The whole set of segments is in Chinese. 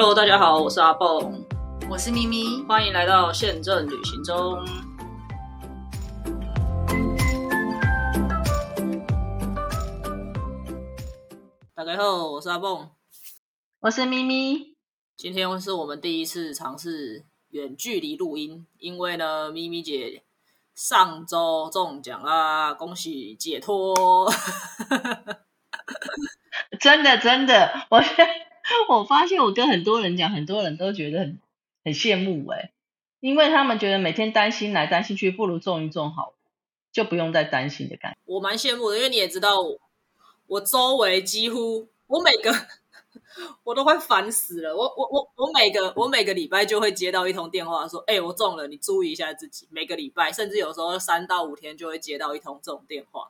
Hello，大家好，我是阿蹦，我是咪咪，欢迎来到宪政旅行中。大家好，我是阿蹦，我是咪咪。今天是我们第一次尝试远距离录音，因为呢，咪咪姐上周中奖啦，恭喜解脱！真的真的，我 我发现我跟很多人讲，很多人都觉得很很羡慕哎，因为他们觉得每天担心来担心去，不如中一中好，就不用再担心的感觉。我蛮羡慕的，因为你也知道，我周围几乎我每个 我都快烦死了。我我我我每个我每个礼拜就会接到一通电话，说：“哎，我中了，你注意一下自己。”每个礼拜，甚至有时候三到五天就会接到一通这种电话。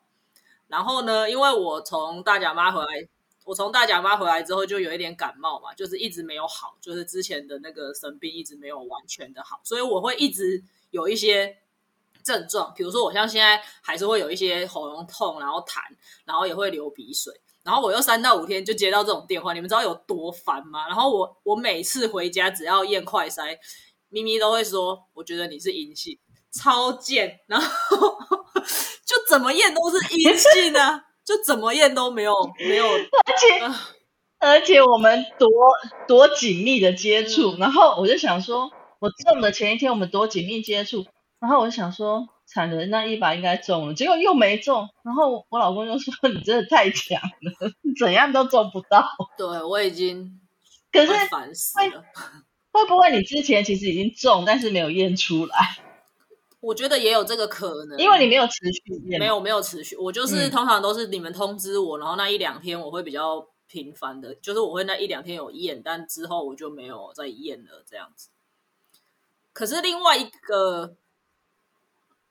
然后呢，因为我从大甲妈回来。我从大甲妈回来之后，就有一点感冒嘛，就是一直没有好，就是之前的那个生病一直没有完全的好，所以我会一直有一些症状，比如说我像现在还是会有一些喉咙痛，然后痰，然后也会流鼻水，然后我又三到五天就接到这种电话，你们知道有多烦吗？然后我我每次回家只要验快筛，咪咪都会说，我觉得你是阴性，超贱，然后 就怎么验都是阴性啊。就怎么验都没有没有，而且而且我们多多紧密的接触，然后我就想说，我中的前一天我们多紧密接触，然后我就想说，惨的那一把应该中了，结果又没中，然后我老公就说 你真的太强了，怎样都中不到。对我已经可是烦死了，会不会你之前其实已经中，但是没有验出来？我觉得也有这个可能，因为你没有持续，没有没有持续。我就是通常都是你们通知我，然后那一两天我会比较频繁的，就是我会那一两天有验，但之后我就没有再验了这样子。可是另外一个，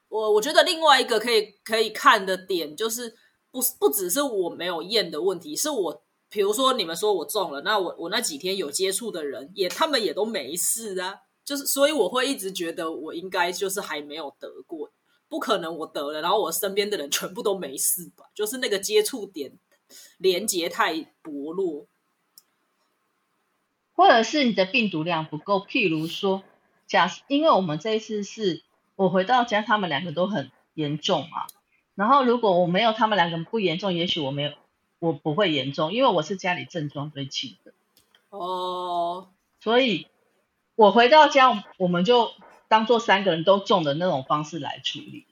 我我觉得另外一个可以可以看的点，就是不不只是我没有验的问题，是我比如说你们说我中了，那我我那几天有接触的人也他们也都没事啊。就是，所以我会一直觉得我应该就是还没有得过，不可能我得了，然后我身边的人全部都没事吧？就是那个接触点连接太薄弱，或者是你的病毒量不够。譬如说，假因为我们这一次是我回到家，他们两个都很严重嘛，然后如果我没有他们两个不严重，也许我没有我不会严重，因为我是家里症状最轻的哦，所以。我回到家，我们就当做三个人都中的那种方式来处理。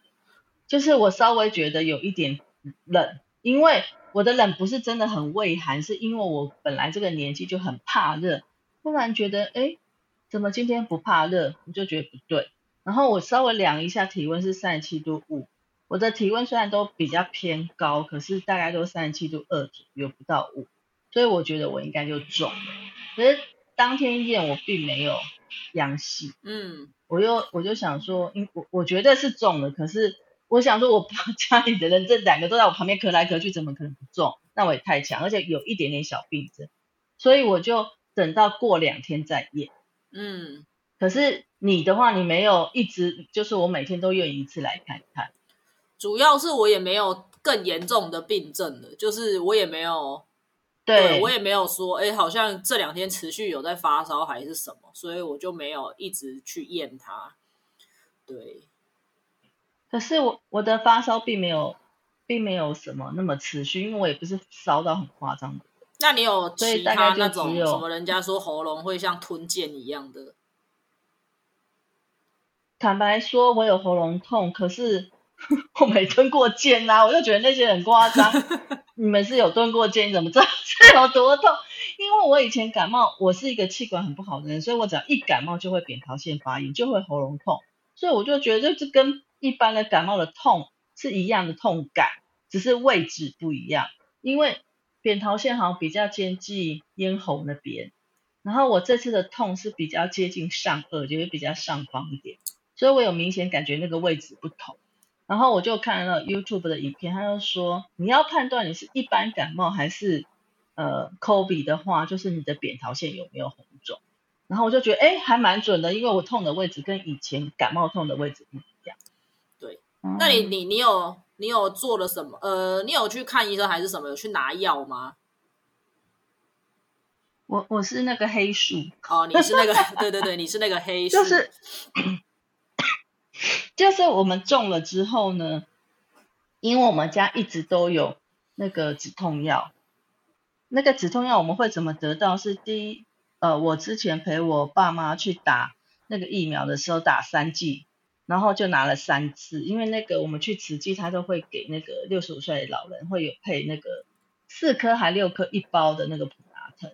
就是我稍微觉得有一点冷，因为我的冷不是真的很畏寒，是因为我本来这个年纪就很怕热。突然觉得，哎，怎么今天不怕热？我就觉得不对。然后我稍微量一下体温是三十七度五，我的体温虽然都比较偏高，可是大概都三十七度二左右，不到五，所以我觉得我应该就中了。可是当天验我并没有。阳性，嗯，我又我就想说，因我我觉得是中了，可是我想说，我家里的人这两个都在我旁边咳来咳去，怎么可能不中？那我也太强，而且有一点点小病症，所以我就等到过两天再验，嗯。可是你的话，你没有一直，就是我每天都验一次来看看。主要是我也没有更严重的病症了，就是我也没有。对我也没有说，哎，好像这两天持续有在发烧还是什么，所以我就没有一直去验它。对，可是我我的发烧并没有，并没有什么那么持续，因为我也不是烧到很夸张的。那你有其他那种什么？人家说喉咙会像吞剑一样的。坦白说，我有喉咙痛，可是 我没蹲过肩啊，我就觉得那些很夸张。你们是有蹲过肩，怎么知道这有多痛？因为我以前感冒，我是一个气管很不好的人，所以我只要一感冒就会扁桃腺发炎，就会喉咙痛，所以我就觉得这跟一般的感冒的痛是一样的痛感，只是位置不一样。因为扁桃腺好像比较接近咽喉那边，然后我这次的痛是比较接近上颚，就是比较上方一点，所以我有明显感觉那个位置不同。然后我就看了 YouTube 的影片，他就说你要判断你是一般感冒还是呃 COVID 的话，就是你的扁桃腺有没有红肿。然后我就觉得哎，还蛮准的，因为我痛的位置跟以前感冒痛的位置不一样。对，那你你你有你有做了什么？呃，你有去看医生还是什么？有去拿药吗？我我是那个黑数，哦，你是那个，对对对，你是那个黑数，就是 就是我们中了之后呢，因为我们家一直都有那个止痛药，那个止痛药我们会怎么得到？是第一，呃，我之前陪我爸妈去打那个疫苗的时候打三剂，然后就拿了三次，因为那个我们去慈济，他都会给那个六十五岁的老人会有配那个四颗还六颗一包的那个普拉疼，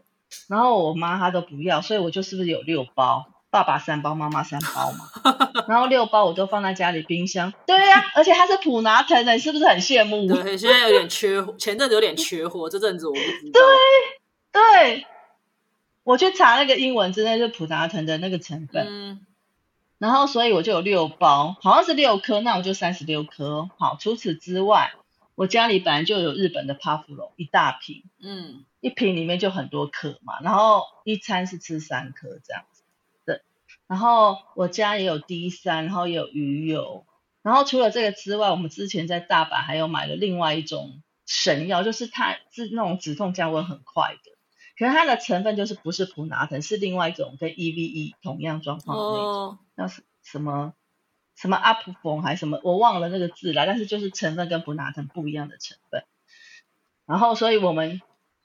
然后我妈她都不要，所以我就是不是有六包，爸爸三包，妈妈三包嘛，然后六包我都放在家里冰箱。对呀、而且它是普拿疼的，你是不是很羡慕？对，现在有点缺货，前阵子有点缺货，这阵子我不知道。对，我去查那个英文字，那就是普拿疼的那个成分，嗯，然后所以我就有六包，好像是六颗，那我就三十六颗哦。好，除此之外，我家里本来就有日本的帕芙龙一大瓶，嗯一瓶里面就很多颗嘛，然后一餐是吃三颗这样然后我家也有 D 三，然后也有鱼油，然后除了这个之外，我们之前在大阪还有买了另外一种神药，就是它是那种止痛降温很快的，可是它的成分就是不是普拿疼，是另外一种跟 EVE 同样状况的那种。哦，那是什么什么阿普冯还是什么，我忘了那个字了，但是就是成分跟普拿疼不一样的成分。然后，所以我们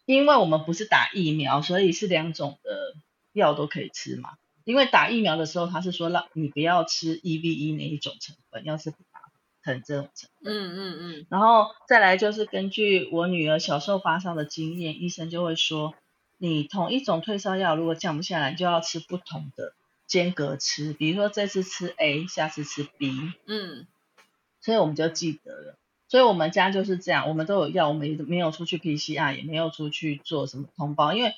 因为我们不是打疫苗，所以是两种的药都可以吃嘛。因为打疫苗的时候，他是说让你不要吃 EVE 那一种成分，要是普拿疼这种成分。嗯嗯嗯，然后再来就是根据我女儿小时候发烧的经验，医生就会说，你同一种退烧药如果降不下来，就要吃不同的间隔吃，比如说这次吃 A，下次吃 B，嗯所以我们就记得了。所以我们家就是这样，我们都有药，我们也没有出去 PCR，也没有出去做什么通报，因为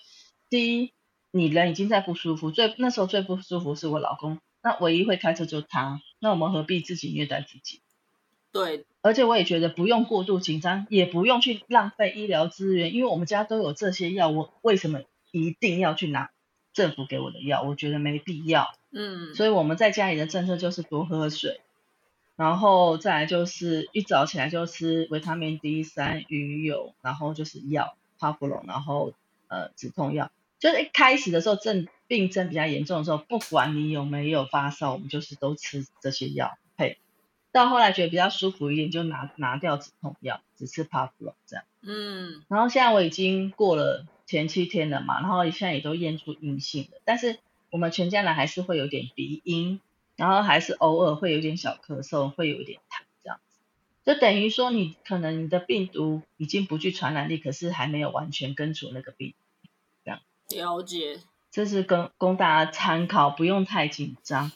第一，你人已经在不舒服，最那时候最不舒服是我老公，那唯一会开车就他，那我们何必自己虐待自己？对，而且我也觉得不用过度紧张，也不用去浪费医疗资源，因为我们家都有这些药，我为什么一定要去拿政府给我的药？我觉得没必要。嗯所以我们在家里的政策就是多喝水，然后再来就是一早起来就吃维他命 D 三、鱼油，然后就是药帕布隆，然后呃止痛药。就是一开始的时候症病症比较严重的时候，不管你有没有发烧，我们就是都吃这些药配。到后来觉得比较舒服一点，就拿拿掉止痛药，只吃帕布隆这样。嗯然后现在我已经过了前七天了嘛，然后现在也都验出阴性了，但是我们全家人还是会有点鼻音，然后还是偶尔会有点小咳嗽，会有一点痰这样子，就等于说你可能你的病毒已经不具传染力，可是还没有完全根除那个病，了解，这是跟供大家参考，不用太紧张。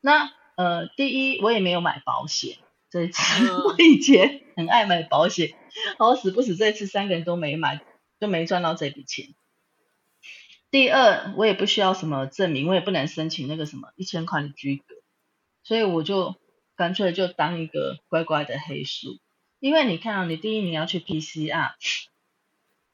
那呃，第一我也没有买保险，这一次、嗯 我以前很爱买保险，好死不死这次三个人都没买，就没赚到这笔钱。第二，我也不需要什么证明，我也不能申请那个什么一千块的居格，所以我就干脆就当一个乖乖的黑数。因为你看啊，你第一你要去 PCR，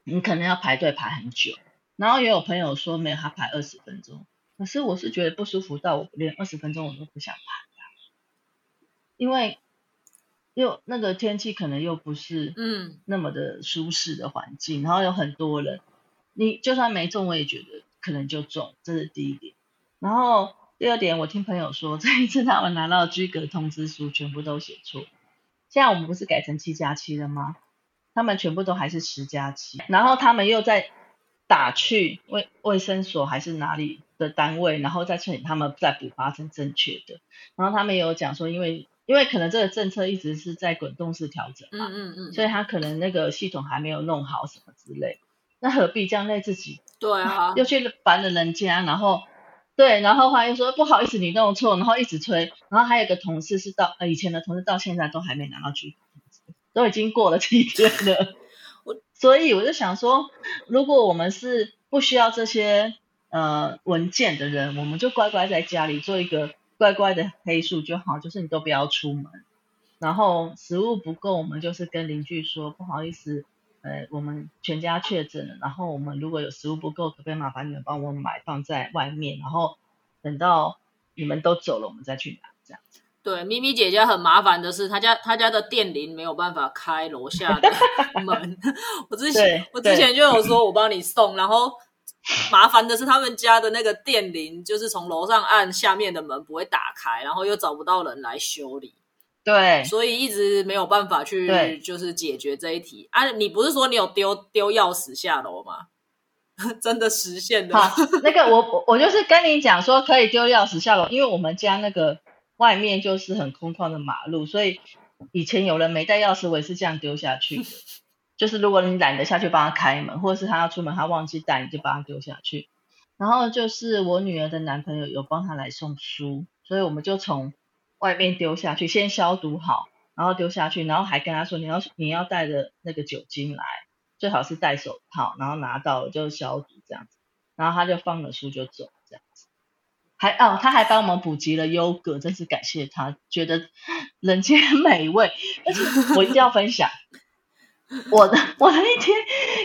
你可能要排队排很久，然后也有朋友说没有，他排二十分钟，可是我是觉得不舒服到我连二十分钟我都不想排啊，因为又那个天气可能又不是嗯那么的舒适的环境，然后有很多人，你就算没中，我也觉得可能就中，这是第一点。然后第二点，我听朋友说，这一次他们拿到居格通知书全部都写错，现在我们不是改成七加七了吗？他们全部都还是十加七，然后他们又在打去卫卫生所还是哪里的单位，然后再请他们再补发成正确的。然后他们也有讲说，因为因为可能这个政策一直是在滚动式调整嘛，嗯嗯嗯，所以他可能那个系统还没有弄好什么之类，那何必这样累自己，对啊，又去烦了人家，然后对，然后后来又说不好意思你弄错，然后一直催，然后还有一个同事是到呃以前的同事到现在都还没拿到居通知，都已经过了七天了。我，所以我就想说，如果我们是不需要这些呃文件的人，我们就乖乖在家里做一个乖乖的黑数就好，就是你都不要出门。然后食物不够，我们就是跟邻居说不好意思，呃，我们全家确诊了，然后我们如果有食物不够，可不可以麻烦你们帮我买放在外面，然后等到你们都走了，我们再去拿，这样子。对，咪咪姐姐很麻烦的是，她家她家的电铃没有办法开楼下的 门。我之前我之前就有说我帮你送，然后麻烦的是他们家的那个电铃，就是从楼上按下面的门不会打开，然后又找不到人来修理，对，所以一直没有办法去就是解决这一题啊。你不是说你有丢丢钥匙下楼吗？真的实现了吗？好，那个我我我就是跟你讲说可以丢钥匙下楼，因为我们家那个外面就是很空旷的马路，所以以前有人没带钥匙，我也是这样丢下去的。就是如果你懒得下去帮他开门，或者是他要出门他忘记带，你就把他丢下去。然后就是我女儿的男朋友有帮她来送书，所以我们就从外面丢下去，先消毒好，然后丢下去，然后还跟他说你要你要带着那个酒精来，最好是戴手套，然后拿到了就消毒这样子。然后他就放了书就走。还哦，他还帮我们补及了优格，真是感谢他，觉得人间美味。而且我一定要分享，我的我那天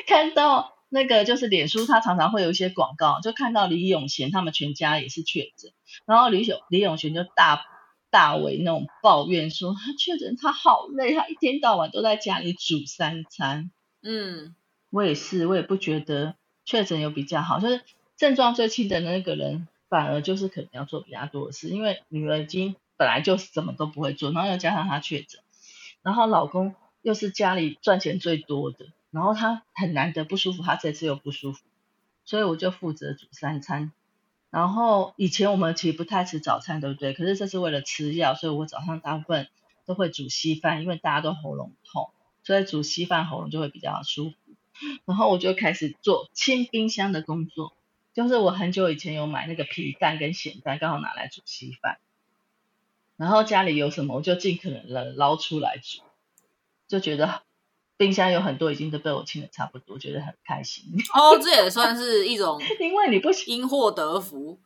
看到那个就是脸书，他常常会有一些广告，就看到李永贤他们全家也是确诊，然后李永李永贤就大大为那种抱怨说他确诊他好累，他一天到晚都在家里煮三餐。嗯，我也是，我也不觉得确诊有比较好，就是症状最轻的那个人，反而就是可能要做比较多的事，因为女儿已经本来就什么都不会做，然后又加上她确诊，然后老公又是家里赚钱最多的，然后他很难得不舒服，他这次又不舒服，所以我就负责煮三餐。然后以前我们其实不太吃早餐，对不对？可是这是为了吃药，所以我早上大部分都会煮稀饭，因为大家都喉咙痛，所以煮稀饭喉咙就会比较舒服。然后我就开始做清冰箱的工作，就是我很久以前有买那个皮蛋跟咸蛋，刚好拿来煮稀饭。然后家里有什么，我就尽可能的捞出来煮，就觉得冰箱有很多已经都被我清的差不多，觉得很开心。哦，这也算是一种 因为你不因祸得福。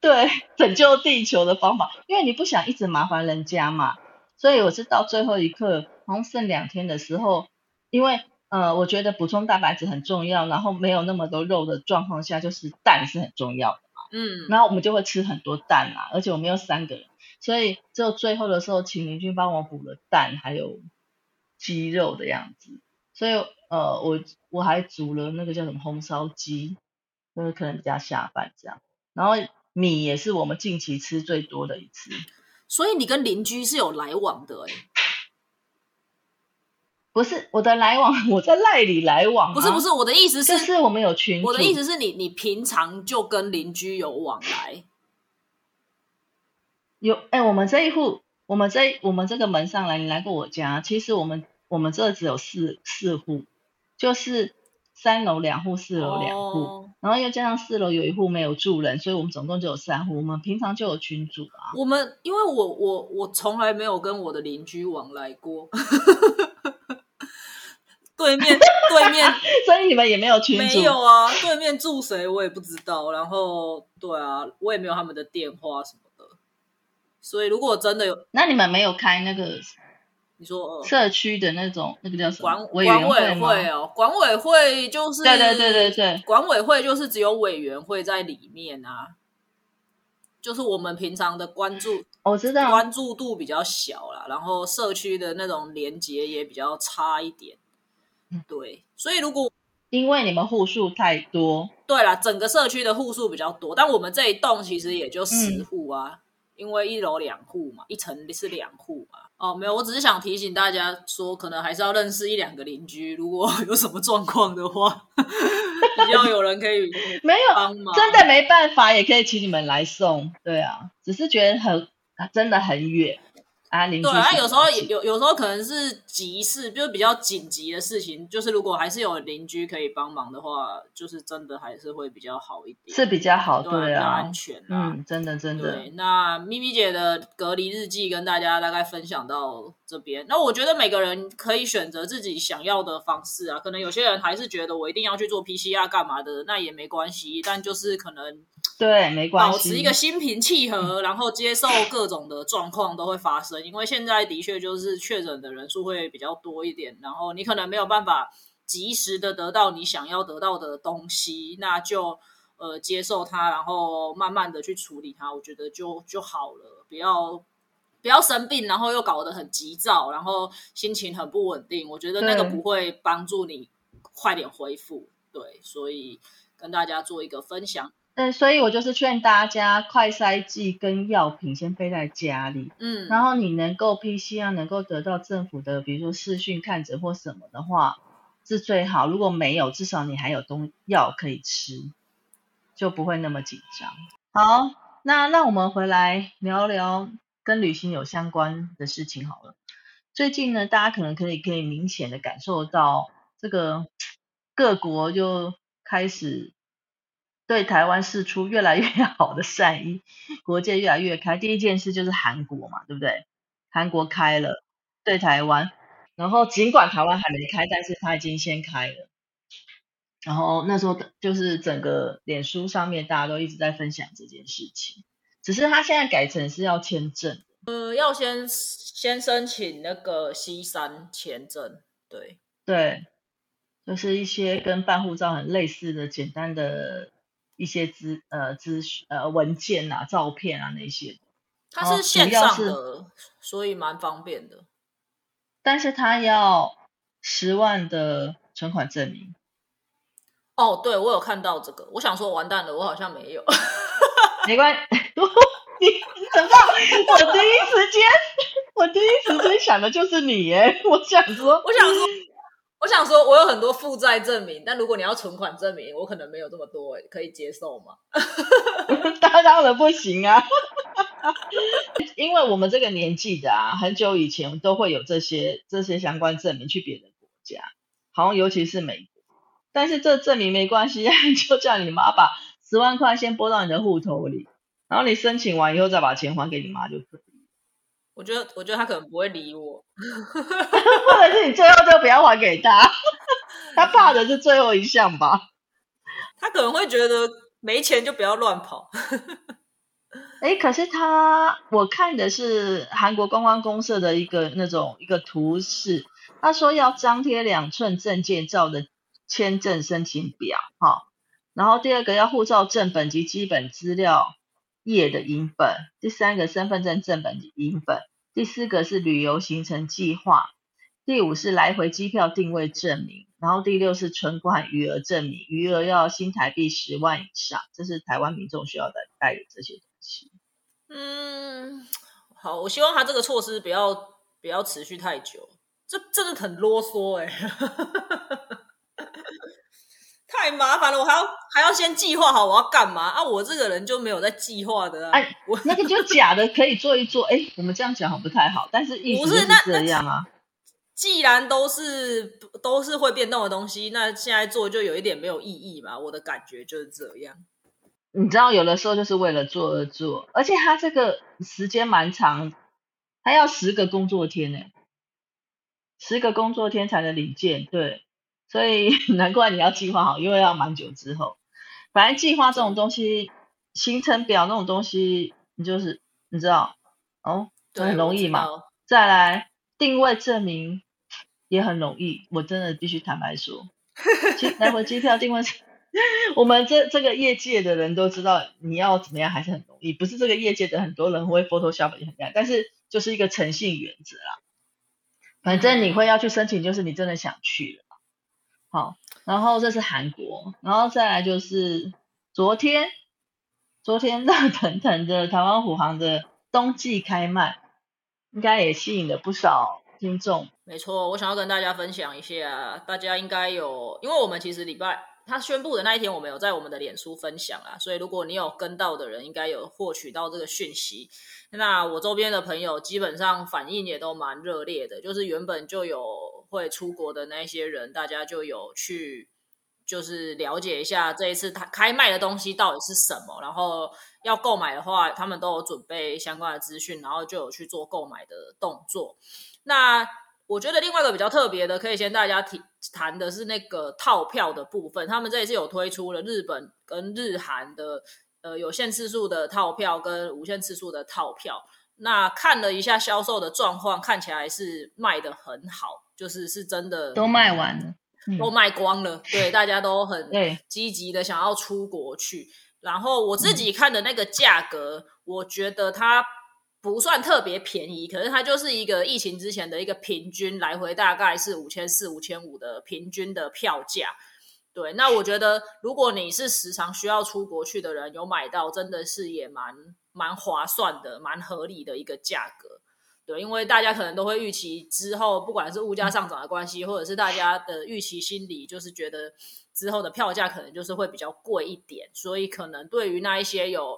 对拯救地球的方法，因为你不想一直麻烦人家嘛，所以我是到最后一刻，好像剩两天的时候，因为呃，我觉得补充蛋白质很重要，然后没有那么多肉的状况下，就是蛋是很重要的嘛。嗯，然后我们就会吃很多蛋啊，而且我们有三个人，所以只有最后的时候，请邻居帮我补了蛋，还有鸡肉的样子。所以呃，我我还煮了那个叫什么红烧鸡，就是可能比较下饭这样。然后米也是我们近期吃最多的一次。所以你跟邻居是有来往的哎、不是我的来往，我在赖里来往、啊，不是不是，我的意思，就是是我们有群。我的意思是你你平常就跟邻居有往来，有哎、我们这一户，我们这我们这个门上来，你来过我家，其实我们我们这只有四四户，就是三楼两户，四楼两户，哦然后又加上四楼有一户没有住人，所以我们总共就有三户。我们平常就有群主啊，我们因为我我我从来没有跟我的邻居往来过，对面 对面 所以你们也没有群主。没有啊，对面住谁我也不知道，然后对啊，我也没有他们的电话什么的，所以如果真的有那你们没有开那个你说呃社区的那种那个叫什么管委管委员会哦，管委会就是对对对对对，管委会就是只有委员会在里面啊，就是我们平常的关注我知道。关注度比较小啦，然后社区的那种连接也比较差一点。嗯对，所以如果因为你们户数太多，对啦，整个社区的户数比较多，但我们这一栋其实也就十嗯户啊，因为一楼两户嘛，一层是两户嘛。哦，没有，我只是想提醒大家说，可能还是要认识一两个邻居，如果有什么状况的话，比较有人可以没有帮忙。真的没办法，也可以请你们来送。对啊，只是觉得很真的很远啊，邻居对啊，有时候的有有时候可能是急事，就是比较紧急的事情，就是如果还是有邻居可以帮忙的话，就是真的还是会比较好一点，是比较好，对对啊比较安，全啊。嗯，真的真的对，，那咪咪姐的隔离日记跟大家大概分享到这边。那我觉得每个人可以选择自己想要的方式啊，可能有些人还是觉得我一定要去做 PCR 干嘛的，那也没关系，但就是可能对，没关系，保持一个心平气和，然后接受各种的状况都会发生，因为现在的确就是确诊的人数会比较多一点，然后你可能没有办法及时的得到你想要得到的东西，那就呃接受它，然后慢慢的去处理它，我觉得就就好了，不要。不要生病，然后又搞得很急躁，然后心情很不稳定。我觉得那个不会帮助你快点恢复。对，所以跟大家做一个分享。对，所以我就是劝大家，快筛剂跟药品先备在家里，嗯，然后你能够 PCR 能够得到政府的，比如说视讯看诊或什么的话，是最好。如果没有，至少你还有东药可以吃，就不会那么紧张。好，那让我们回来聊聊跟旅行有相关的事情好了。最近呢，大家可能可以可以明显的感受到，这个各国就开始对台湾释出越来越 好的善意，国界越来越开。第一件事就是韩国嘛，对不对？韩国开了对台湾，然后尽管台湾还没开，但是他已经先开了。然后那时候就是整个脸书上面大家都一直在分享这件事情，只是他现在改成是要签证。呃，要先先申请那个 C 三签证，对对，就是一些跟办护照很类似的简单的一些资呃资呃文件啊、照片啊那些。它是线上的，所以蛮方便的。但是他要十万的存款证明。哦，对，我有看到这个，我想说完蛋了，我好像没有。没关系，你怎么？我第一时间，我第一时间想的就是你耶！我想说，我想说，我想说，我有很多负债证明，但如果你要存款证明，我可能没有这么多，可以接受吗？当然不行啊！因为我们这个年纪的啊，很久以前都会有这些这些相关证明去别的国家，好像尤其是美国。但是这证明没关系，就叫你妈把十万块先拨到你的户头里，然后你申请完以后再把钱还给你妈就可以。我觉得，我觉得他可能不会理我，或者是你最后就不要还给他，他怕的是最后一项吧？他可能会觉得没钱就不要乱跑。哎，可是他我看的是韩国观光公社的一个那种一个图示，他说要张贴两寸证件照的。签证申请表，哈，然后第二个要护照正本及基本资料页的影本，第三个身份证正本及影本，第四个是旅游行程计划，第五是来回机票定位证明，然后第六是存款余额证明，余额要新台币十万以上，这是台湾民众需要的带的这些东西。嗯，好，我希望他这个措施不要不要持续太久，这真的很啰嗦哎。太麻烦了，我还要还要先计划好我要干嘛啊！我这个人就没有在计划的。哎，我那个就假的，可以做一做。哎，我们这样讲好不太好，但是意思是这样啊。既然都是都是会变动的东西，那现在做就有一点没有意义嘛。我的感觉就是这样。你知道，有的时候就是为了做而做，而且他这个时间蛮长，他要十个工作天呢，十个工作天才能领件，对。所以 难怪你要计划好，因为要蛮久之后。反正计划这种东西，行程表那种东西，你就是你知道哦，很容易嘛。再来定位证明也很容易，我真的必须坦白说，来回机票定位，我们这这个业界的人都知道，你要怎么样还是很容易。不是这个业界的很多人会 Photoshop 也很厉害，但是就是一个诚信原则啦。反正你会要去申请，就是你真的想去了。好，然后这是韩国，然后再来就是昨天，昨天热 腾腾的台湾虎航的冬季开卖，应该也吸引了不少听众。没错，我想要跟大家分享一下，大家应该有，因为我们其实礼拜他宣布的那一天，我们有在我们的脸书分享啊，所以如果你有跟到的人，应该有获取到这个讯息。那我周边的朋友基本上反应也都蛮热烈的，就是原本就有。会出国的那些人，大家就有去，就是了解一下这一次他开卖的东西到底是什么，然后要购买的话，他们都有准备相关的资讯，然后就有去做购买的动作。那我觉得另外一个比较特别的，可以先大家提谈的是那个套票的部分，他们这一次有推出了日本跟日韩的呃有限次数的套票跟无限次数的套票。那看了一下销售的状况，看起来是卖的很好。就是是真的都卖完了，都卖光了。对，大家都很 积极的想要出国去。然后我自己看的那个价格，我觉得它不算特别便宜，可是它就是一个疫情之前的一个平均来回，大概是五千四、五千五的平均的票价。对，那我觉得如果你是时常需要出国去的人，有买到真的是也蛮蛮划算的，蛮合理的一个价格。对，因为大家可能都会预期之后，不管是物价上涨的关系，或者是大家的预期心理，就是觉得之后的票价可能就是会比较贵一点，所以可能对于那一些有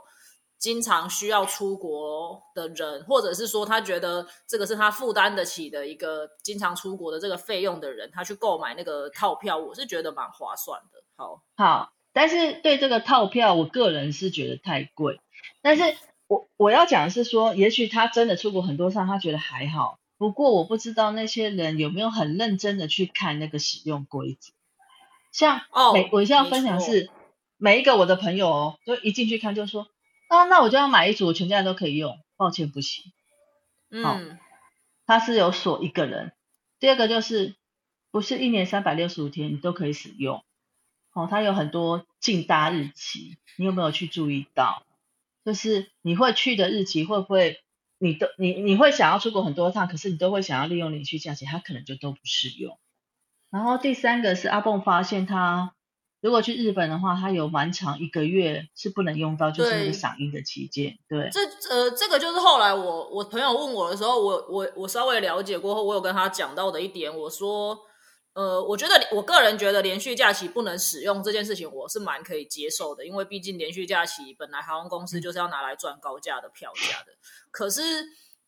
经常需要出国的人，或者是说他觉得这个是他负担得起的一个经常出国的这个费用的人，他去购买那个套票，我是觉得蛮划算的。好，好，但是对这个套票，我个人是觉得太贵，但是。我我要讲的是说，也许他真的出国很多趟，他觉得还好。不过我不知道那些人有没有很认真的去看那个使用规则。像每我现在分享是每一个我的朋友哦，就一进去看就说啊，那我就要买一组，全家人都可以用。抱歉，不行。嗯，他是有锁一个人。第二个就是不是一年三百六十五天你都可以使用。哦，它有很多禁搭日期，你有没有去注意到？就是你会去的日期会不会，你都你你会想要出国很多趟，可是你都会想要利用连续假期，它可能就都不适用。然后第三个是阿蹦发现他如果去日本的话，他有蛮长一个月是不能用到，就是那个嗓音的期间。对，这呃这个就是后来我我朋友问我的时候，我我我稍微了解过后，我有跟他讲到的一点，我说。呃，我觉得我个人觉得连续假期不能使用这件事情，我是蛮可以接受的，因为毕竟连续假期本来航空公司就是要拿来赚高价的票价的。可是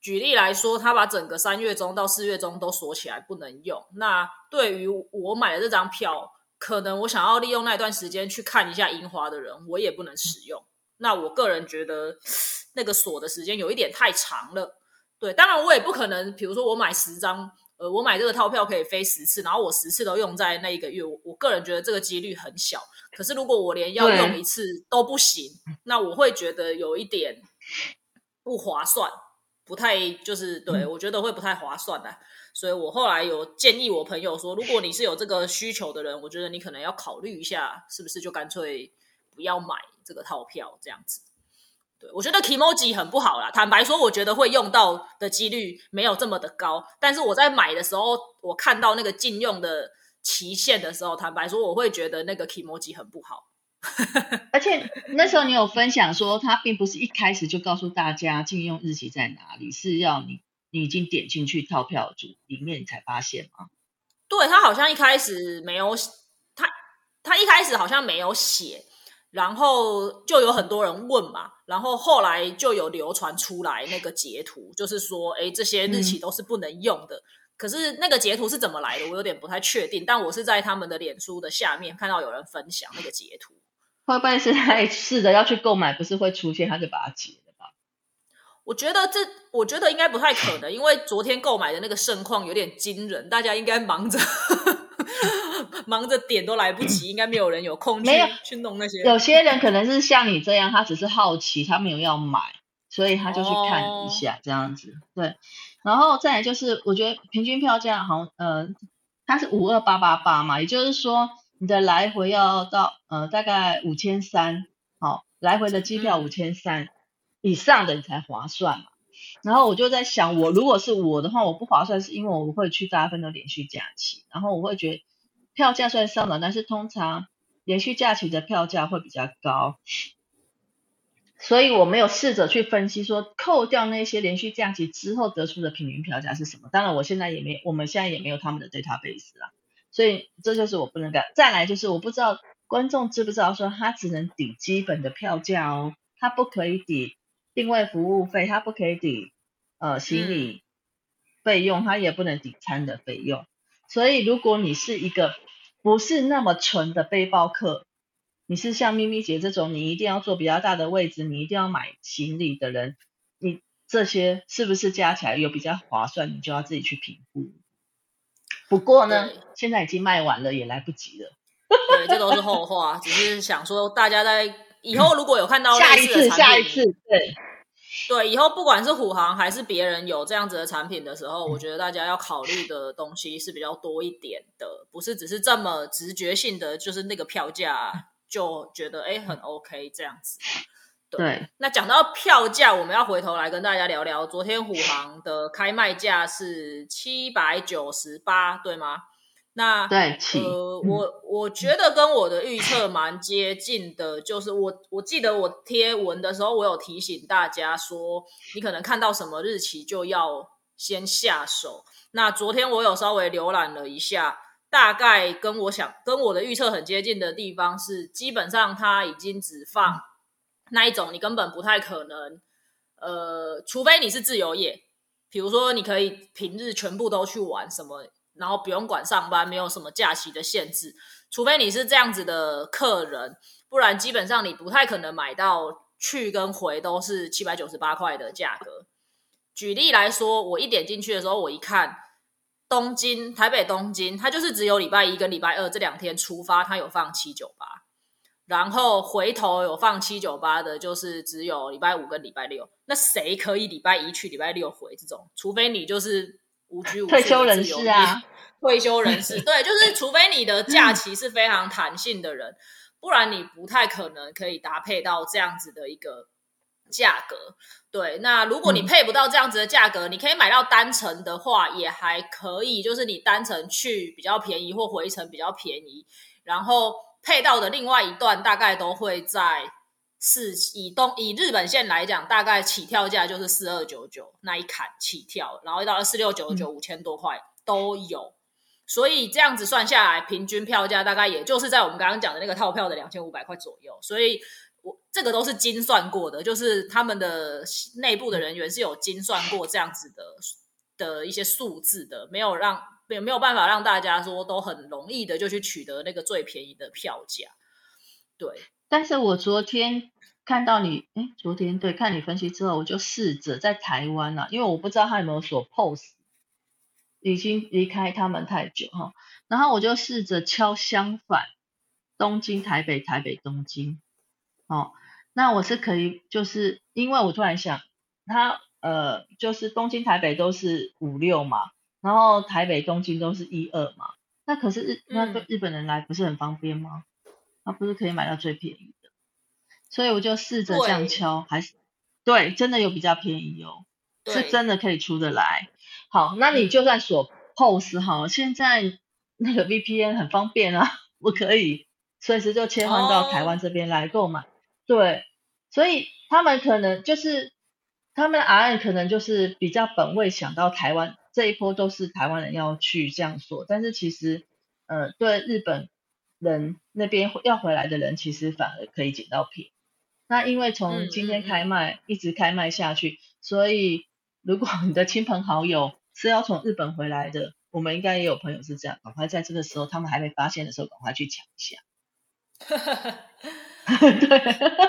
举例来说，他把整个三月中到四月中都锁起来不能用，那对于我买的这张票，可能我想要利用那段时间去看一下樱花的人，我也不能使用。那我个人觉得那个锁的时间有一点太长了。对，当然我也不可能，比如说我买十张。呃，我买这个套票可以飞十次，然后我十次都用在那一个月，我我个人觉得这个几率很小。可是如果我连要用一次都不行，那我会觉得有一点不划算，不太就是对我觉得会不太划算的。所以我后来有建议我朋友说，如果你是有这个需求的人，我觉得你可能要考虑一下，是不是就干脆不要买这个套票这样子。对，我觉得 Kimoji 很不好啦。坦白说，我觉得会用到的几率没有这么的高。但是我在买的时候，我看到那个禁用的期限的时候，坦白说，我会觉得那个 Kimoji 很不好。而且那时候你有分享说，他并不是一开始就告诉大家禁用日期在哪里，是要你你已经点进去套票组里面才发现吗？对他好像一开始没有，他他一开始好像没有写。然后就有很多人问嘛，然后后来就有流传出来那个截图，就是说，哎，这些日期都是不能用的。可是那个截图是怎么来的，我有点不太确定。但我是在他们的脸书的下面看到有人分享那个截图。会不会是在试着要去购买，不是会出现他就把它截了吧？我觉得这，我觉得应该不太可能，因为昨天购买的那个盛况有点惊人，大家应该忙着。忙着点都来不及，应该没有人有空去去弄那些。有些人可能是像你这样，他只是好奇，他没有要买，所以他就去看一下这样子。对，然后再来就是，我觉得平均票价好像，呃，它是五二八八八嘛，也就是说你的来回要到呃大概五千三，好，来回的机票五千三以上的你才划算嘛。然后我就在想，我如果是我的话，我不划算，是因为我会去大部分都连续假期，然后我会觉得票价虽然上涨，但是通常连续假期的票价会比较高，所以我没有试着去分析说扣掉那些连续假期之后得出的平均票价是什么。当然，我现在也没，我们现在也没有他们的 database 啦，所以这就是我不能改。再来就是我不知道观众知不知道说，他只能抵基本的票价哦，他不可以抵。定位服务费，它不可以抵呃行李费用，它也不能抵餐的费用。所以，如果你是一个不是那么纯的背包客，你是像咪咪姐这种，你一定要坐比较大的位置，你一定要买行李的人，你这些是不是加起来有比较划算？你就要自己去评估。不过呢，现在已经卖完了，也来不及了。对，这都是后话，只是想说大家在以后如果有看到 下一次，下一次，对。对，以后不管是虎航还是别人有这样子的产品的时候，我觉得大家要考虑的东西是比较多一点的，不是只是这么直觉性的，就是那个票价就觉得哎很 OK 这样子。对，那讲到票价，我们要回头来跟大家聊聊，昨天虎航的开卖价是七百九十八，对吗？那对，起呃，我我觉得跟我的预测蛮接近的，就是我我记得我贴文的时候，我有提醒大家说，你可能看到什么日期就要先下手。那昨天我有稍微浏览了一下，大概跟我想跟我的预测很接近的地方是，基本上它已经只放那一种，你根本不太可能，呃，除非你是自由业，比如说你可以平日全部都去玩什么。然后不用管上班，没有什么假期的限制，除非你是这样子的客人，不然基本上你不太可能买到去跟回都是七百九十八块的价格。举例来说，我一点进去的时候，我一看东京、台北、东京，它就是只有礼拜一跟礼拜二这两天出发，它有放七九八，然后回头有放七九八的，就是只有礼拜五跟礼拜六。那谁可以礼拜一去，礼拜六回这种？除非你就是。无拘无束退休人士啊，退休人士对，就是 除非你的假期是非常弹性的人，不然你不太可能可以搭配到这样子的一个价格。对，那如果你配不到这样子的价格，你可以买到单程的话，也还可以，就是你单程去比较便宜，或回程比较便宜，然后配到的另外一段大概都会在。是以东以日本线来讲，大概起跳价就是四二九九那一坎起跳，然后到四六九九五千多块都有，所以这样子算下来，平均票价大概也就是在我们刚刚讲的那个套票的两千五百块左右。所以我这个都是精算过的，就是他们的内部的人员是有精算过这样子的的一些数字的，没有让没有没有办法让大家说都很容易的就去取得那个最便宜的票价，对。但是我昨天看到你，哎，昨天对看你分析之后，我就试着在台湾呐，因为我不知道他有没有锁 POS，已经离开他们太久哈，然后我就试着敲相反，东京台北台北东京，哦，那我是可以，就是因为我突然想，他呃，就是东京台北都是五六嘛，然后台北东京都是一二嘛，那可是日那个日本人来不是很方便吗？它不是可以买到最便宜的，所以我就试着这样敲，还是对，真的有比较便宜哦，是真的可以出得来。好，那你就算锁 POS 哈，现在那个 VPN 很方便啊，我可以随时就切换到台湾这边来购买。对，所以他们可能就是他们 RN 可能就是比较本位想到台湾这一波都是台湾人要去这样做，但是其实呃对日本。人那边要回来的人，其实反而可以捡到便宜。那因为从今天开卖一直开卖下去，所以如果你的亲朋好友是要从日本回来的，我们应该也有朋友是这样，赶快在这个时候他们还没发现的时候，赶快去抢一下。对。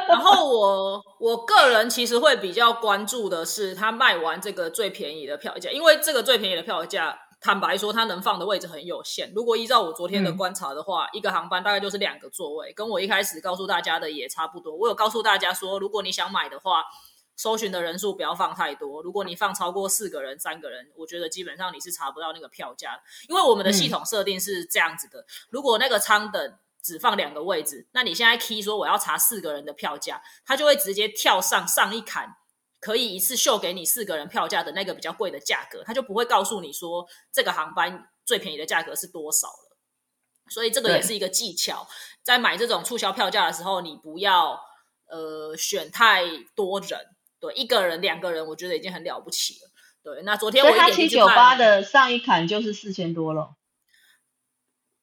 然后我我个人其实会比较关注的是，他卖完这个最便宜的票价，因为这个最便宜的票价。坦白说，它能放的位置很有限。如果依照我昨天的观察的话，一个航班大概就是两个座位，跟我一开始告诉大家的也差不多。我有告诉大家说，如果你想买的话，搜寻的人数不要放太多。如果你放超过四个人、三个人，我觉得基本上你是查不到那个票价因为我们的系统设定是这样子的：如果那个舱等只放两个位置，那你现在 key 说我要查四个人的票价，它就会直接跳上上一坎。可以一次秀给你四个人票价的那个比较贵的价格，他就不会告诉你说这个航班最便宜的价格是多少了。所以这个也是一个技巧，在买这种促销票价的时候，你不要呃选太多人，对，一个人、两个人，我觉得已经很了不起了。对，那昨天我他七九八的上一坎就是四千多了。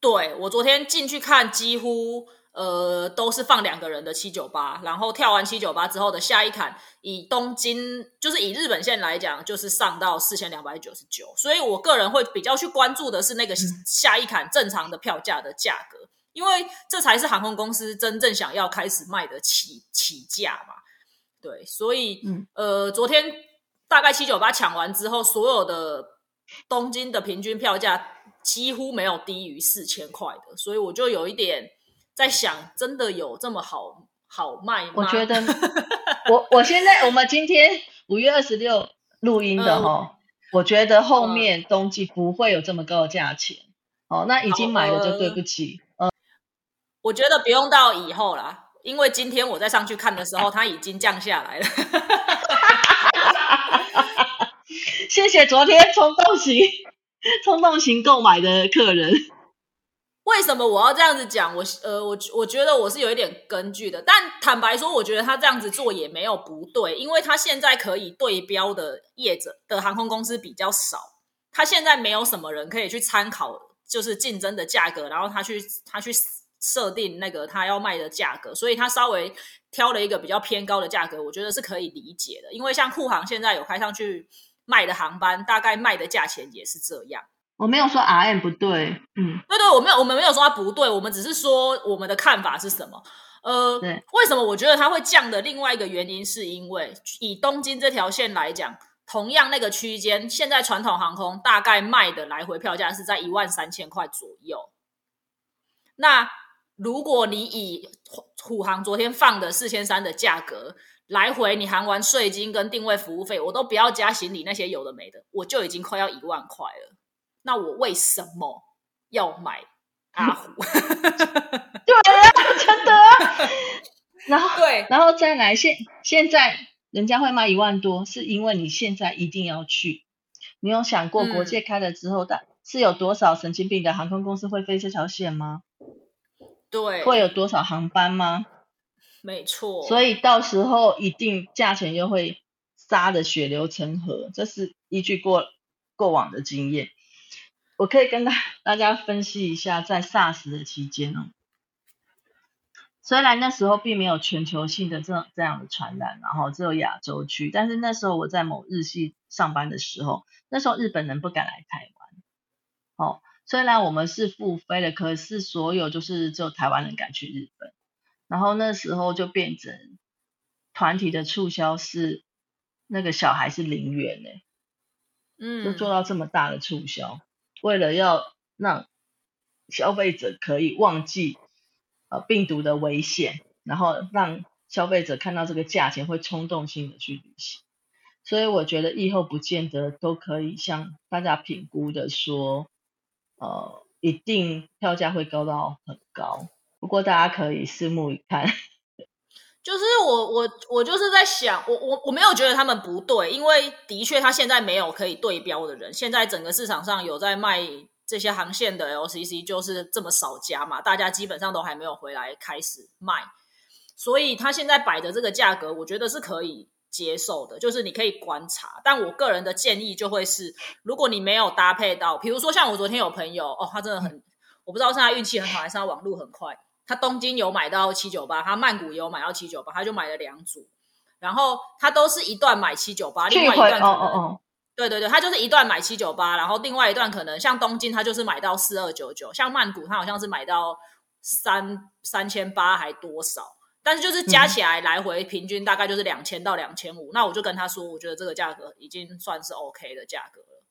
对我昨天进去看，几乎。呃，都是放两个人的七九八，然后跳完七九八之后的下一坎，以东京就是以日本线来讲，就是上到四千两百九十九。所以我个人会比较去关注的是那个下一坎正常的票价的价格，因为这才是航空公司真正想要开始卖的起起价嘛。对，所以呃，昨天大概七九八抢完之后，所有的东京的平均票价几乎没有低于四千块的，所以我就有一点。在想，真的有这么好好卖吗？我觉得，我我现在我们今天五月二十六录音的哈，我觉得后面冬季不会有这么高的价钱。哦，那已经买了就对不起。嗯，我觉得不用到以后啦，因为今天我再上去看的时候，它已经降下来了。谢谢昨天冲动型冲动型购买的客人。为什么我要这样子讲？我呃，我我觉得我是有一点根据的，但坦白说，我觉得他这样子做也没有不对，因为他现在可以对标的业者的航空公司比较少，他现在没有什么人可以去参考，就是竞争的价格，然后他去他去设定那个他要卖的价格，所以他稍微挑了一个比较偏高的价格，我觉得是可以理解的，因为像库航现在有开上去卖的航班，大概卖的价钱也是这样。我没有说 R M 不对，嗯，对对，我没有，我们没有说它不对，我们只是说我们的看法是什么。呃，为什么我觉得它会降的？另外一个原因是因为以东京这条线来讲，同样那个区间，现在传统航空大概卖的来回票价是在一万三千块左右。那如果你以虎航昨天放的四千三的价格来回，你含完税金跟定位服务费，我都不要加行李那些有的没的，我就已经快要一万块了。那我为什么要买阿虎？对啊，真的。然后对，然后再来现现在人家会卖一万多，是因为你现在一定要去。你有想过国界开了之后，的是有多少神经病的航空公司会飞这条线吗？对，会有多少航班吗？没错。所以到时候一定价钱又会杀的血流成河，这是依据过过往的经验。我可以跟大大家分析一下，在 SARS 的期间哦，虽然那时候并没有全球性的这这样的传染，然后只有亚洲区，但是那时候我在某日系上班的时候，那时候日本人不敢来台湾。哦，虽然我们是复飞的，可是所有就是只有台湾人敢去日本。然后那时候就变成团体的促销是那个小孩是零元呢，嗯，就做到这么大的促销。为了要让消费者可以忘记呃病毒的危险，然后让消费者看到这个价钱会冲动性的去旅行，所以我觉得以后不见得都可以像大家评估的说，呃，一定票价会高到很高。不过大家可以拭目以看。就是我我我就是在想，我我我没有觉得他们不对，因为的确他现在没有可以对标的人，现在整个市场上有在卖这些航线的 LCC 就是这么少家嘛，大家基本上都还没有回来开始卖，所以他现在摆的这个价格，我觉得是可以接受的，就是你可以观察，但我个人的建议就会是，如果你没有搭配到，比如说像我昨天有朋友哦，他真的很，我不知道是他运气很好，还是他网路很快。他东京有买到七九八，他曼谷也有买到七九八，他就买了两组，然后他都是一段买七九八，另外一段可能，对对对，他就是一段买七九八，然后另外一段可能像东京，他就是买到四二九九，像曼谷他好像是买到三三千八还多少，但是就是加起来来回平均大概就是两千到两千五，那我就跟他说，我觉得这个价格已经算是 OK 的价格了，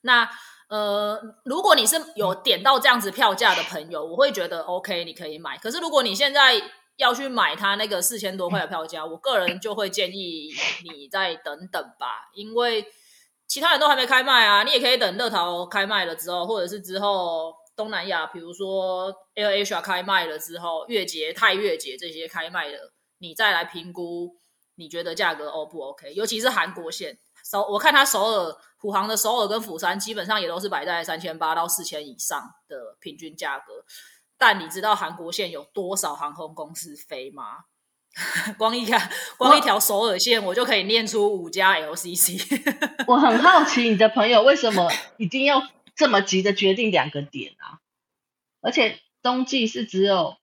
那。呃，如果你是有点到这样子票价的朋友，我会觉得 OK，你可以买。可是如果你现在要去买它那个四千多块的票价，我个人就会建议你再等等吧，因为其他人都还没开卖啊。你也可以等乐淘开卖了之后，或者是之后东南亚，比如说 AirAsia 开卖了之后，月捷、泰月捷这些开卖了，你再来评估你觉得价格 O 不 OK？尤其是韩国线。首我看它首尔虎航的首尔跟釜山基本上也都是摆在三千八到四千以上的平均价格，但你知道韩国线有多少航空公司飞吗？光一看，光一条首尔线，我就可以念出五家 LCC。我很好奇你的朋友为什么一定要这么急的决定两个点啊？而且冬季是只有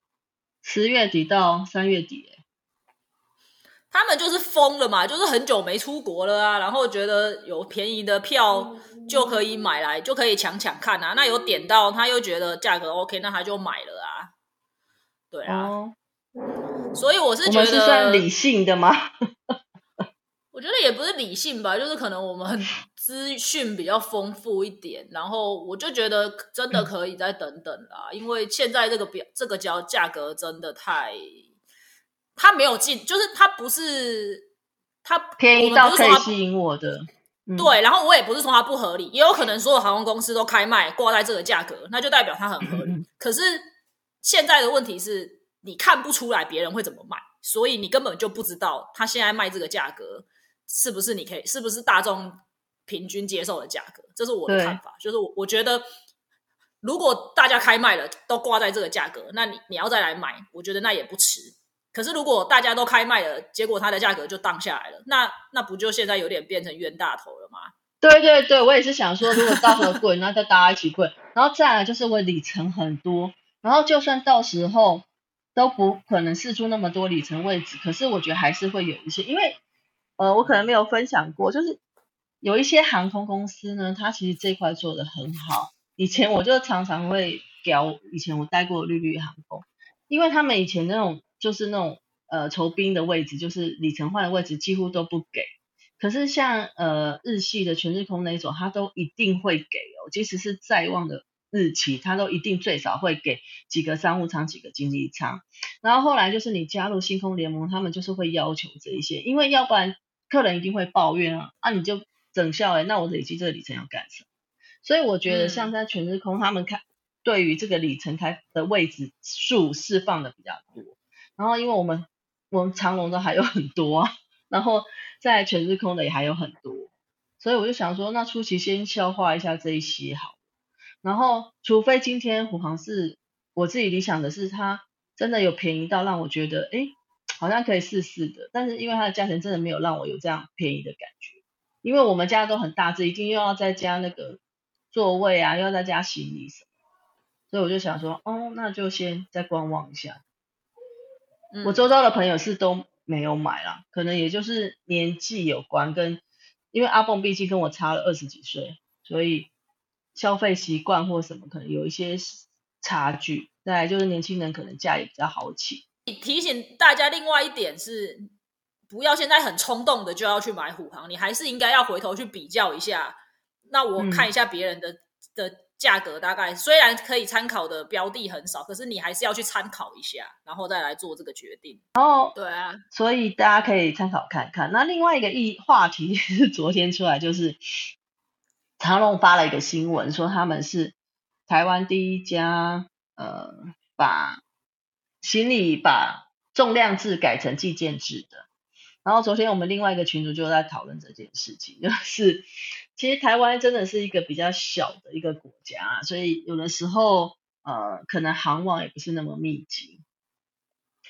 十月底到三月底。他们就是疯了嘛，就是很久没出国了啊，然后觉得有便宜的票就可以买来，就可以抢抢看啊。那有点到，他又觉得价格 OK，那他就买了啊。对啊，所以我是觉得是算理性的吗？我觉得也不是理性吧，就是可能我们资讯比较丰富一点，然后我就觉得真的可以再等等啦，因为现在这个表这个价价格真的太。他没有进，就是他不是他便宜到可以吸引我的，对。然后我也不是说它不合理，也有可能所有航空公司都开卖挂在这个价格，那就代表它很合理。可是现在的问题是你看不出来别人会怎么卖，所以你根本就不知道他现在卖这个价格是不是你可以，是不是大众平均接受的价格。这是我的看法，就是我我觉得如果大家开卖了都挂在这个价格，那你你要再来买，我觉得那也不迟。可是如果大家都开卖了，结果它的价格就荡下来了，那那不就现在有点变成冤大头了吗？对对对，我也是想说，如果到时候贵，那再大家一起贵。然后再来就是我里程很多，然后就算到时候都不可能试出那么多里程位置，可是我觉得还是会有一些，因为呃，我可能没有分享过，就是有一些航空公司呢，它其实这块做的很好。以前我就常常会屌，以前我待过绿绿航空，因为他们以前那种就是那种呃酬宾的位置，就是里程换的位置几乎都不给。可是像呃日系的全日空那一种，它都一定会给哦，即使是再旺的日期，它都一定最少会给几个商务舱、几个经济舱。然后后来就是你加入星空联盟，他们就是会要求这一些，因为要不然客人一定会抱怨啊，啊你就整效哎，那我累积这个里程要干什么？所以我觉得像在全日空，他们看对于这个里程开的位置数释放的比较多。然后因为我们我们长龙的还有很多，然后。在全日空的也还有很多，所以我就想说，那初期先消化一下这一些好。然后，除非今天虎航是我自己理想的是，它真的有便宜到让我觉得，哎，好像可以试试的。但是因为它的价钱真的没有让我有这样便宜的感觉，因为我们家都很大，这一定又要再加那个座位啊，又要再加行李什么，所以我就想说，哦，那就先再观望一下。我周遭的朋友是都。没有买啦，可能也就是年纪有关，跟因为阿蹦毕竟跟我差了二十几岁，所以消费习惯或什么可能有一些差距。再来就是年轻人可能价也比较好起。提醒大家，另外一点是，不要现在很冲动的就要去买虎航，你还是应该要回头去比较一下。那我看一下别人的的。价格大概虽然可以参考的标的很少，可是你还是要去参考一下，然后再来做这个决定。哦，对啊，所以大家可以参考看看。那另外一个议话题是昨天出来，就是长隆发了一个新闻，说他们是台湾第一家呃把行李把重量制改成计件制的。然后昨天我们另外一个群组就在讨论这件事情，就是其实台湾真的是一个比较小的一个国家，所以有的时候呃可能航网也不是那么密集，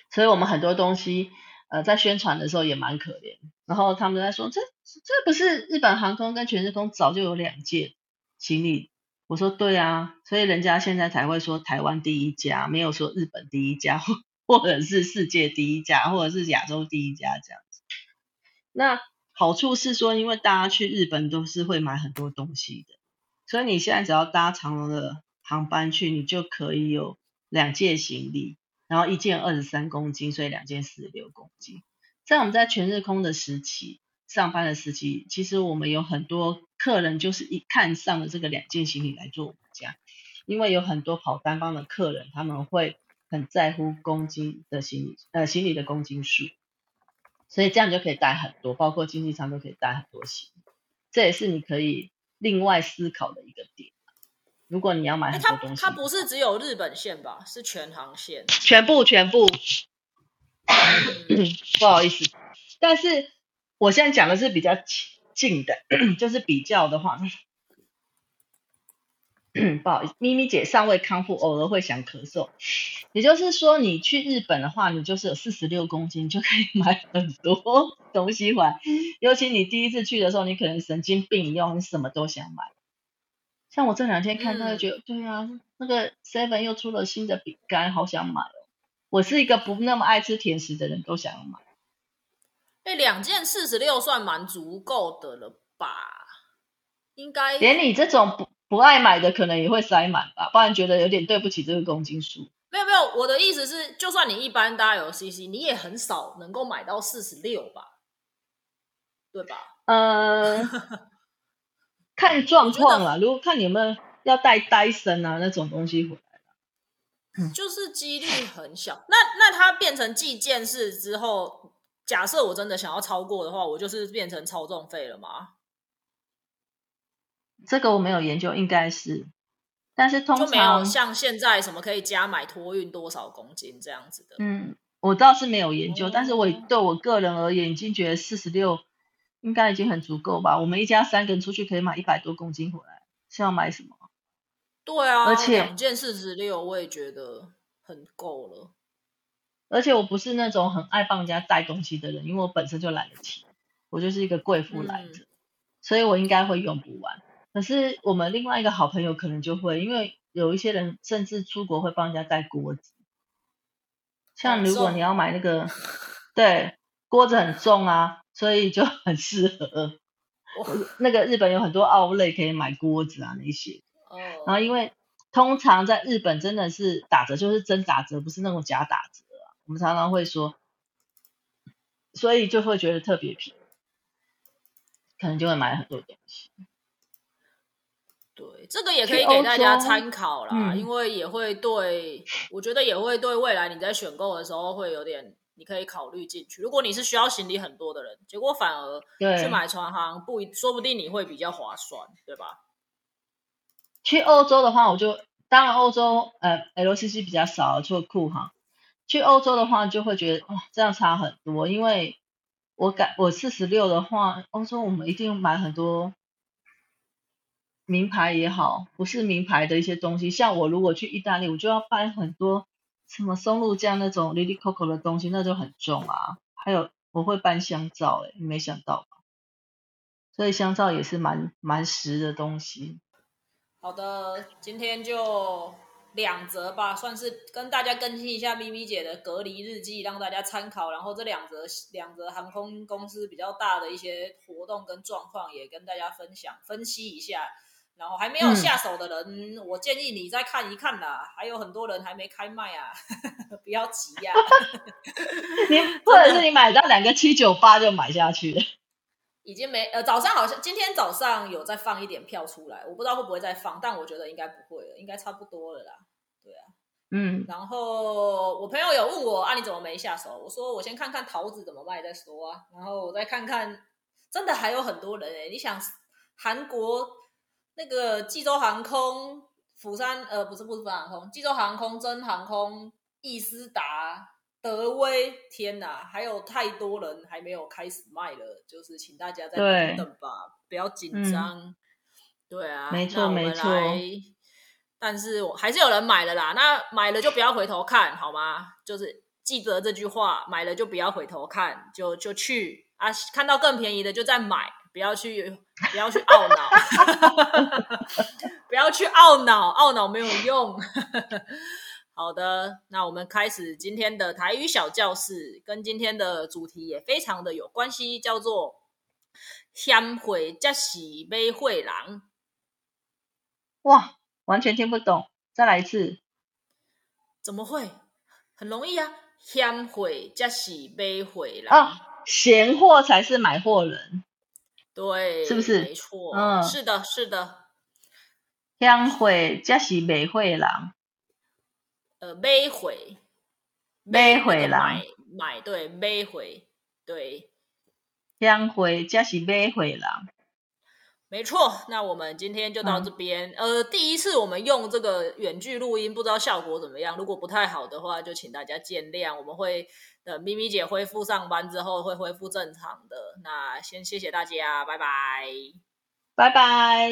所以我们很多东西呃在宣传的时候也蛮可怜。然后他们在说这这不是日本航空跟全日空早就有两件行李，我说对啊，所以人家现在才会说台湾第一家，没有说日本第一家或或者是世界第一家或者是亚洲第一家这样。那好处是说，因为大家去日本都是会买很多东西的，所以你现在只要搭长龙的航班去，你就可以有两件行李，然后一件二十三公斤，所以两件四十六公斤。在我们在全日空的时期上班的时期，其实我们有很多客人就是一看上了这个两件行李来做我们家，因为有很多跑单帮的客人，他们会很在乎公斤的行李，呃，行李的公斤数。所以这样就可以带很多，包括经济舱都可以带很多行李，这也是你可以另外思考的一个点。如果你要买很多东西，它不是只有日本线吧？是全航线，全部全部。不好意思，但是我现在讲的是比较近的，就是比较的话。不好意思，咪咪姐尚未康复，偶尔会想咳嗽。也就是说，你去日本的话，你就是有四十六公斤就可以买很多东西回来。尤其你第一次去的时候，你可能神经病一样，你什么都想买。像我这两天看，他就觉得，对啊，那个 Seven 又出了新的饼干，好想买哦。我是一个不那么爱吃甜食的人，都想要买。哎，两件四十六算蛮足够的了吧？应该连你这种不。不爱买的可能也会塞满吧，不然觉得有点对不起这个公斤数。没有没有，我的意思是，就算你一般搭 LCC，你也很少能够买到四十六吧，对吧？呃，看状况啦，如果看你们要带戴森啊那种东西回来就是几率很小。那那它变成计件式之后，假设我真的想要超过的话，我就是变成超重费了吗？这个我没有研究，应该是，但是通常没有像现在什么可以加买托运多少公斤这样子的。嗯，我倒是没有研究，但是我对我个人而言，已经觉得四十六应该已经很足够吧。我们一家三个人出去可以买一百多公斤回来，是要买什么？对啊，而且两件四十六，我也觉得很够了。而且我不是那种很爱帮人家带东西的人，因为我本身就懒得提，我就是一个贵妇来着，所以我应该会用不完。可是我们另外一个好朋友可能就会，因为有一些人甚至出国会帮人家带锅子，像如果你要买那个，对，锅子很重啊，所以就很适合。那个日本有很多奥类可以买锅子啊那些，哦，然后因为通常在日本真的是打折，就是真打折，不是那种假打折啊。我们常常会说，所以就会觉得特别便宜，可能就会买很多东西。对，这个也可以给大家参考啦，嗯因为也会对，我觉得也会对未来你在选购的时候会有点，你可以考虑进去。如果你是需要行李很多的人，结果反而对去买船行，不一，说不定你会比较划算，对吧？去欧洲的话，我就当然欧洲呃 LCC 比较少，除了酷航。去欧洲的话，就会觉得哇、这样差很多，因为我感我四十六的话，欧洲我们一定买很多名牌也好，不是名牌的一些东西。像我如果去意大利，我就要搬很多什么松露酱那种 Lily Coco 的东西，那就很重啊。还有我会搬香皂、欸，你没想到吧？所以香皂也是蛮蛮实的东西。好的，今天就两则吧，算是跟大家更新一下咪咪姐的隔离日记，让大家参考。然后这两则两则航空公司比较大的一些活动跟状况，也跟大家分享分析一下。然后还没有下手的人，我建议你再看一看啦。还有很多人还没开卖啊，不要急呀、你或者是你买到两个七九八就买下去了。已经没呃，早上好像今天早上有再放一点票出来，我不知道会不会再放，但我觉得应该不会了，应该差不多了啦。对啊，嗯，然后我朋友有问我啊，你怎么没下手？我说我先看看桃子怎么卖再说啊，然后我再看看，真的还有很多人哎、你想韩国那个济州航空、釜山呃不是不是釜山航空，济州航空、真航空、易思达、德威，天哪，还有太多人还没有开始卖了，就是请大家再对等等吧，不要紧张。对啊，没错没错来但是我还是有人买了啦。那买了就不要回头看，好吗？就是记得这句话，买了就不要回头看，就就去啊，看到更便宜的就再买，不要去不要去懊恼，不要去懊恼，懊恼没有用。好的，那我们开始今天的台语小教室，跟今天的主题也非常的有关系，叫做“嫌会则是买会人”。哇，完全听不懂，再来一次。怎么会？很容易啊！嫌会则是买会人，啊，闲货才是买货人，对，是不是没错，嗯是的，是的。香会才是买会人，呃，买会，买会人，买买对，买会对，香会才是买会人。没错。那我们今天就到这边。呃，第一次我们用这个远距录音，不知道效果怎么样。如果不太好的话，就请大家见谅。我们会等咪咪姐恢复上班之后，会恢复正常的。那先谢谢大家，拜拜。拜拜。